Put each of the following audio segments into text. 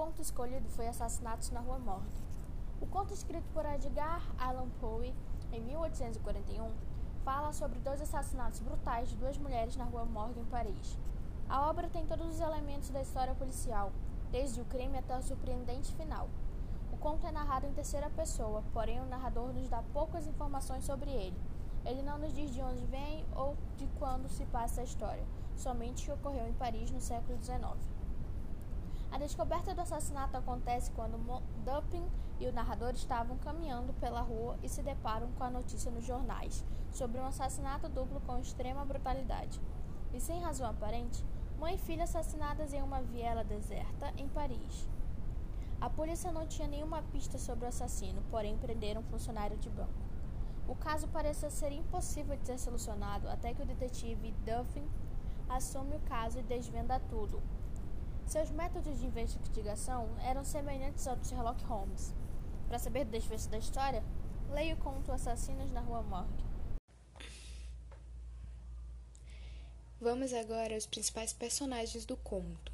conto escolhido foi Assassinatos na Rua Morgue. O conto escrito por Edgar Allan Poe em 1841 fala sobre dois assassinatos brutais de duas mulheres na Rua Morgue em Paris. A obra tem todos os elementos da história policial, desde o crime até o surpreendente final. O conto é narrado em terceira pessoa, porém o narrador nos dá poucas informações sobre ele. Ele não nos diz de onde vem ou de quando se passa a história, somente que ocorreu em Paris no século XIX. A descoberta do assassinato acontece quando Dupin e o narrador estavam caminhando pela rua e se deparam com a notícia nos jornais sobre um assassinato duplo com extrema brutalidade. E sem razão aparente, mãe e filha assassinadas em uma viela deserta em Paris. A polícia não tinha nenhuma pista sobre o assassino, porém prenderam um funcionário de banco. O caso parecia ser impossível de ser solucionado até que o detetive Duffin assume o caso e desvenda tudo, seus métodos de investigação eram semelhantes aos de Sherlock Holmes. Para saber do desfecho da história, leia o conto Assassinos na Rua Morgue. Vamos agora aos principais personagens do conto.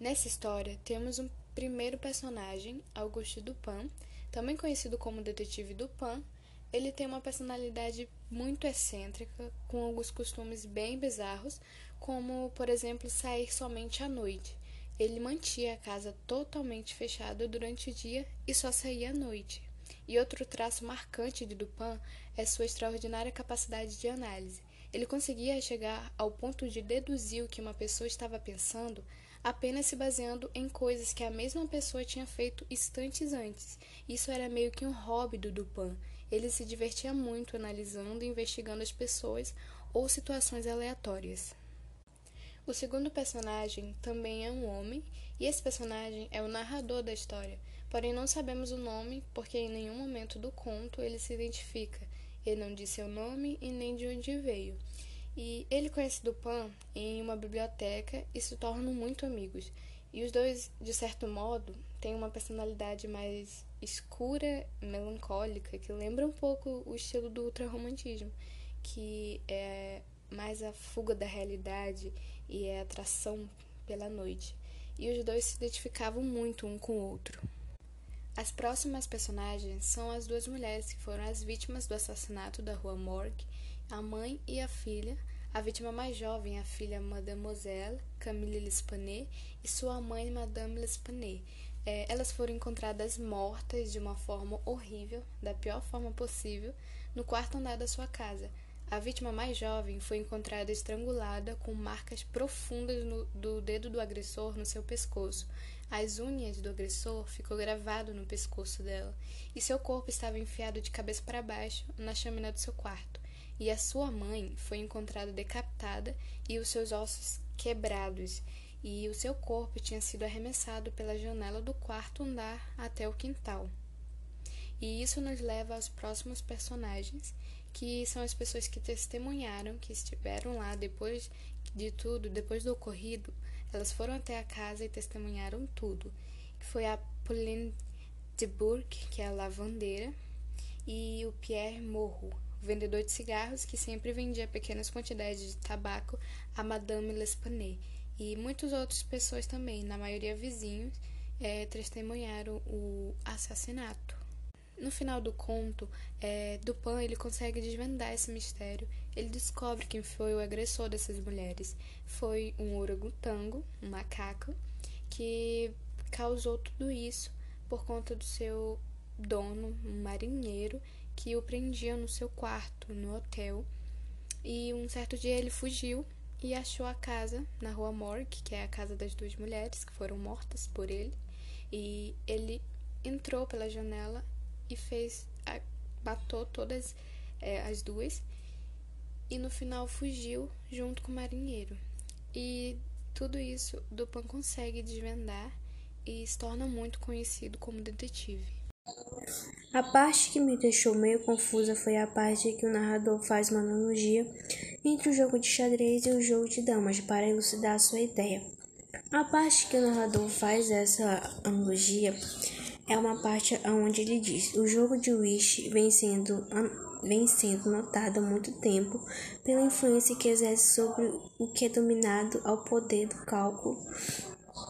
Nessa história, temos um primeiro personagem, Auguste Dupin, também conhecido como Detetive Dupin. Ele tem uma personalidade muito excêntrica, com alguns costumes bem bizarros, como, por exemplo, sair somente à noite. Ele mantinha a casa totalmente fechada durante o dia e só saía à noite. E outro traço marcante de Dupin é sua extraordinária capacidade de análise. Ele conseguia chegar ao ponto de deduzir o que uma pessoa estava pensando apenas se baseando em coisas que a mesma pessoa tinha feito instantes antes. Isso era meio que um hobby do Dupin. Ele se divertia muito analisando e investigando as pessoas ou situações aleatórias. O segundo personagem também é um homem, e esse personagem é o narrador da história, porém não sabemos o nome porque em nenhum momento do conto ele se identifica. Ele não diz seu nome e nem de onde veio. E ele conhece Dupin em uma biblioteca e se tornam muito amigos. E os dois, de certo modo, têm uma personalidade mais escura, melancólica, que lembra um pouco o estilo do ultrarromantismo, que é mais a fuga da realidade e a atração pela noite. E os dois se identificavam muito um com o outro. As próximas personagens são as duas mulheres que foram as vítimas do assassinato da rua Morgue, a mãe e a filha, a vítima mais jovem, a filha Mademoiselle Camille Lespanet, e sua mãe, Madame Lespanet. É, elas foram encontradas mortas de uma forma horrível, da pior forma possível, no quarto andar da sua casa, a vítima mais jovem foi encontrada estrangulada com marcas profundas no, do dedo do agressor no seu pescoço. As unhas do agressor ficou gravado no pescoço dela e seu corpo estava enfiado de cabeça para baixo na chaminé do seu quarto. E a sua mãe foi encontrada decapitada e os seus ossos quebrados, e o seu corpo tinha sido arremessado pela janela do quarto andar até o quintal. E isso nos leva aos próximos personagens que são as pessoas que testemunharam, que estiveram lá depois de tudo, depois do ocorrido, elas foram até a casa e testemunharam tudo. Foi a Pauline de Bourque, que é a lavandeira, e o Pierre Morro, vendedor de cigarros que sempre vendia pequenas quantidades de tabaco a Madame L'Espanet. E muitas outras pessoas também, na maioria vizinhos, é, testemunharam o assassinato. No final do conto, é, Dupin ele consegue desvendar esse mistério. Ele descobre quem foi o agressor dessas mulheres. Foi um orangotango, um macaco, que causou tudo isso por conta do seu dono, um marinheiro, que o prendia no seu quarto, no hotel. E um certo dia ele fugiu e achou a casa na rua Morgue, que é a casa das duas mulheres que foram mortas por ele. E ele entrou pela janela e fez matou todas é, as duas e no final fugiu junto com o marinheiro. E tudo isso Dupin consegue desvendar e se torna muito conhecido como detetive. A parte que me deixou meio confusa foi a parte que o narrador faz uma analogia entre o jogo de xadrez e o jogo de damas para elucidar sua ideia. A parte que o narrador faz essa analogia é uma parte onde ele diz: o jogo de Wish vem sendo, vem sendo notado há muito tempo pela influência que exerce sobre o que é dominado ao poder do cálculo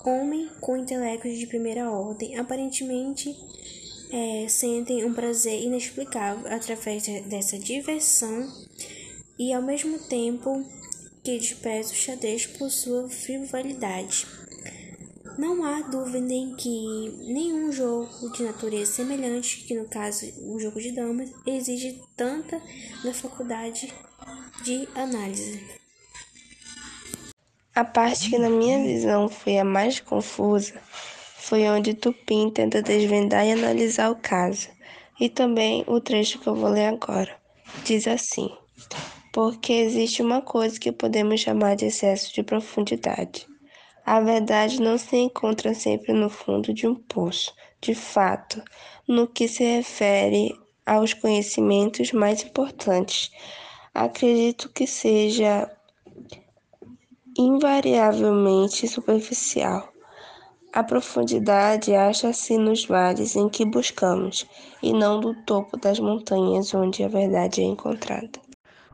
homem com intelecto de primeira ordem, aparentemente é, sentem um prazer inexplicável através dessa diversão e, ao mesmo tempo, que despreza o xadrez por sua frivolidade. Não há dúvida em que nenhum jogo de natureza semelhante, que no caso o jogo de damas, exige tanta da faculdade de análise. A parte que, na minha visão, foi a mais confusa foi onde Tupim tenta desvendar e analisar o caso, e também o trecho que eu vou ler agora. Diz assim: Porque existe uma coisa que podemos chamar de excesso de profundidade. A verdade não se encontra sempre no fundo de um poço. De fato, no que se refere aos conhecimentos mais importantes, acredito que seja invariavelmente superficial. A profundidade acha-se nos vales em que buscamos, e não do topo das montanhas onde a verdade é encontrada.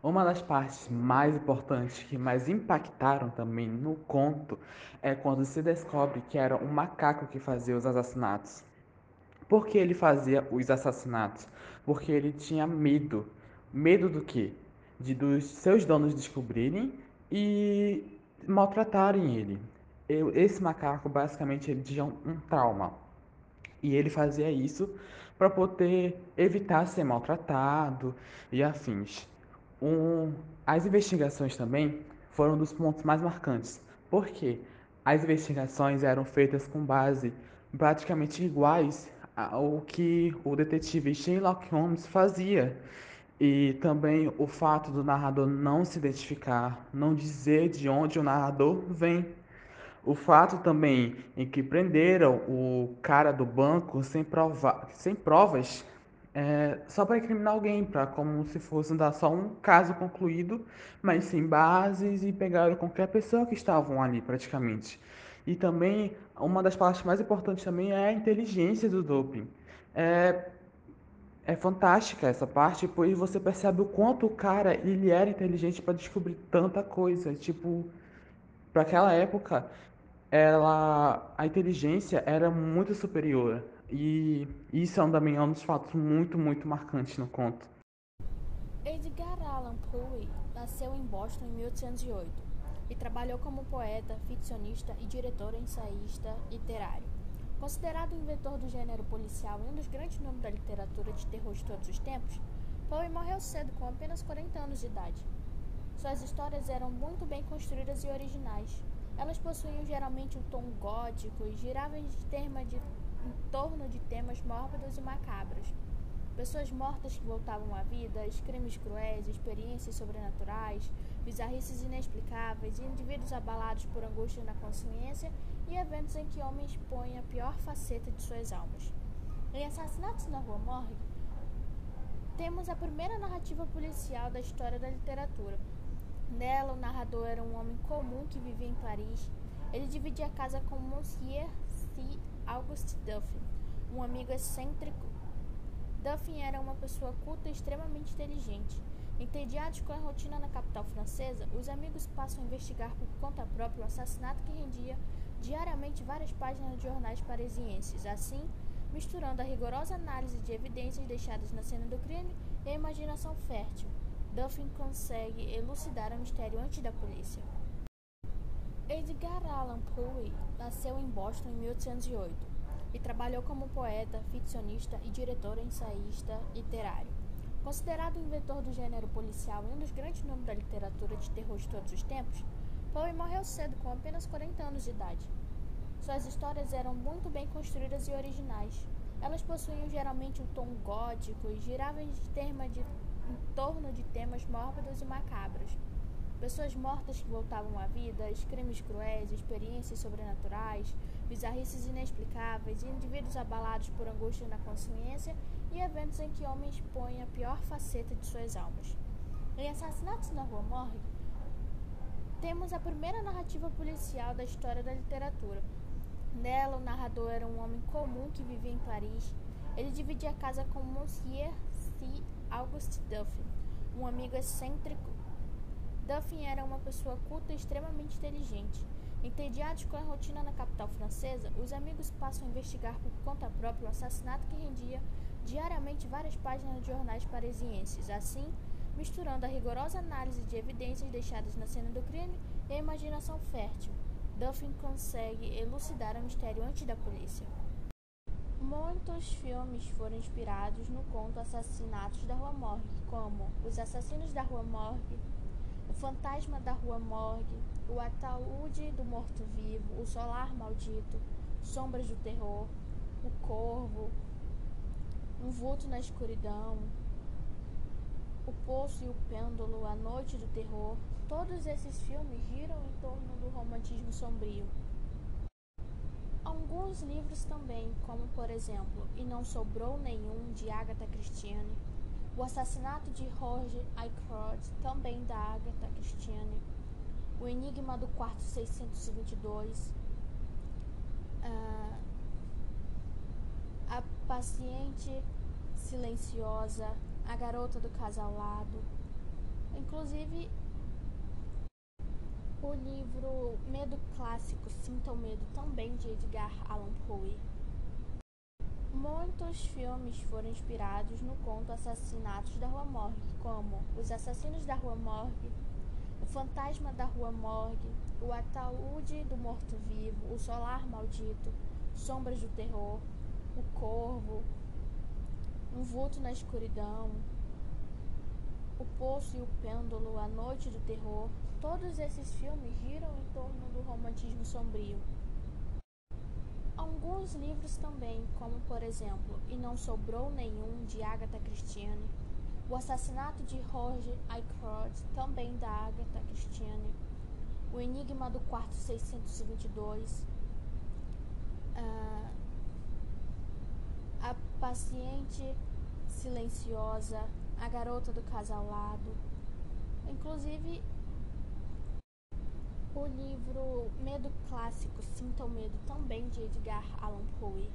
Uma das partes mais importantes que mais impactaram também no conto é quando se descobre que era um macaco que fazia os assassinatos. Por que ele fazia os assassinatos? Porque ele tinha medo. Medo do quê? De dos seus donos descobrirem e maltratarem ele. Eu, esse macaco, basicamente, ele tinha um, um trauma. E ele fazia isso para poder evitar ser maltratado e afins. Um, as investigações também foram um dos pontos mais marcantes, porque as investigações eram feitas com base praticamente iguais ao que o detetive Sherlock Holmes fazia. E também o fato do narrador não se identificar, não dizer de onde o narrador vem. O fato também em que prenderam o cara do banco sem, prova sem provas é, só para incriminar alguém, para como se fosse dar só um caso concluído, mas sem bases e pegaram qualquer pessoa que estavam ali praticamente. E também uma das partes mais importantes também é a inteligência do doping. É, é fantástica essa parte, pois você percebe o quanto o cara ele era inteligente para descobrir tanta coisa. Tipo, para aquela época, ela, a inteligência era muito superior. E isso é um, também um dos fatos muito, muito marcantes no conto. Edgar Allan Poe nasceu em Boston em 1808 e trabalhou como poeta, ficcionista e diretor ensaísta literário. Considerado o inventor do gênero policial e um dos grandes nomes da literatura de terror de todos os tempos, Poe morreu cedo, com apenas 40 anos de idade. Suas histórias eram muito bem construídas e originais. Elas possuíam geralmente um tom gótico e giravam em, de, em torno de temas mórbidos e macabros. Pessoas mortas que voltavam à vida, crimes cruéis, experiências sobrenaturais, bizarrices inexplicáveis indivíduos abalados por angústia na consciência e eventos em que homens expõem a pior faceta de suas almas. Em Assassinatos na Rua Morgue, temos a primeira narrativa policial da história da literatura. Nela, o narrador era um homem comum que vivia em Paris. Ele dividia a casa com Monsieur C. Auguste Duffy, um amigo excêntrico Duffy era uma pessoa culta e extremamente inteligente. Entediados com a rotina na capital francesa, os amigos passam a investigar por conta própria um assassinato que rendia diariamente várias páginas de jornais parisienses. Assim, misturando a rigorosa análise de evidências deixadas na cena do crime e a imaginação fértil, Duffy consegue elucidar o mistério antes da polícia. Edgar Allan Poe nasceu em Boston em 1808 e trabalhou como poeta, ficcionista e diretor ensaísta literário. Considerado o inventor do gênero policial e um dos grandes nomes da literatura de terror de todos os tempos, Poe morreu cedo, com apenas 40 anos de idade. Suas histórias eram muito bem construídas e originais. Elas possuíam geralmente um tom gótico e giravam tema de, em torno de temas mórbidos e macabros. Pessoas mortas que voltavam à vida, crimes cruéis, experiências sobrenaturais, bizarrices inexplicáveis indivíduos abalados por angústia na consciência e eventos em que homens expõem a pior faceta de suas almas. Em Assassinatos na Rua Morgue, temos a primeira narrativa policial da história da literatura. Nela, o narrador era um homem comum que vivia em Paris. Ele dividia a casa com Monsieur C. Auguste Duffy, um amigo excêntrico. Duffy era uma pessoa culta e extremamente inteligente. Entediados com a rotina na capital francesa, os amigos passam a investigar por conta própria o assassinato que rendia diariamente várias páginas de jornais parisienses. Assim, misturando a rigorosa análise de evidências deixadas na cena do crime e a imaginação fértil, Duffin consegue elucidar o mistério antes da polícia. Muitos filmes foram inspirados no conto Assassinatos da Rua Morgue, como Os Assassinos da Rua Morgue, O Fantasma da Rua Morgue, O Ataúde do Morto-Vivo, O Solar Maldito, Sombras do Terror, O Corvo, Um Vulto na Escuridão, O Poço e o Pêndulo, A Noite do Terror. Todos esses filmes giram em torno do romantismo sombrio. Alguns livros também, como por exemplo E Não Sobrou Nenhum, de Agatha Christie, O Assassinato de Roger Aykroyd, também da Agatha Christie, O Enigma do Quarto 622, uh, A Paciente Silenciosa, A Garota do Casalado, inclusive o livro Medo Clássico, Sinta o Medo, também de Edgar Allan Poe. Muitos filmes foram inspirados no conto Assassinatos da Rua Morgue, como Os Assassinos da Rua Morgue, O Fantasma da Rua Morgue, O Ataúde do Morto-Vivo, O Solar Maldito, Sombras do Terror, O Corvo, Um Vulto na Escuridão, O Poço e o Pêndulo, A Noite do Terror, Todos esses filmes giram em torno do romantismo sombrio. Alguns livros também, como por exemplo E Não Sobrou Nenhum, de Agatha Christie, O Assassinato de Roger Aykroyd, também da Agatha Christie, O Enigma do Quarto 622, uh, A Paciente Silenciosa, A Garota do Casalado, inclusive o livro Medo Clássico, Sinta o Medo, também de Edgar Allan Poe.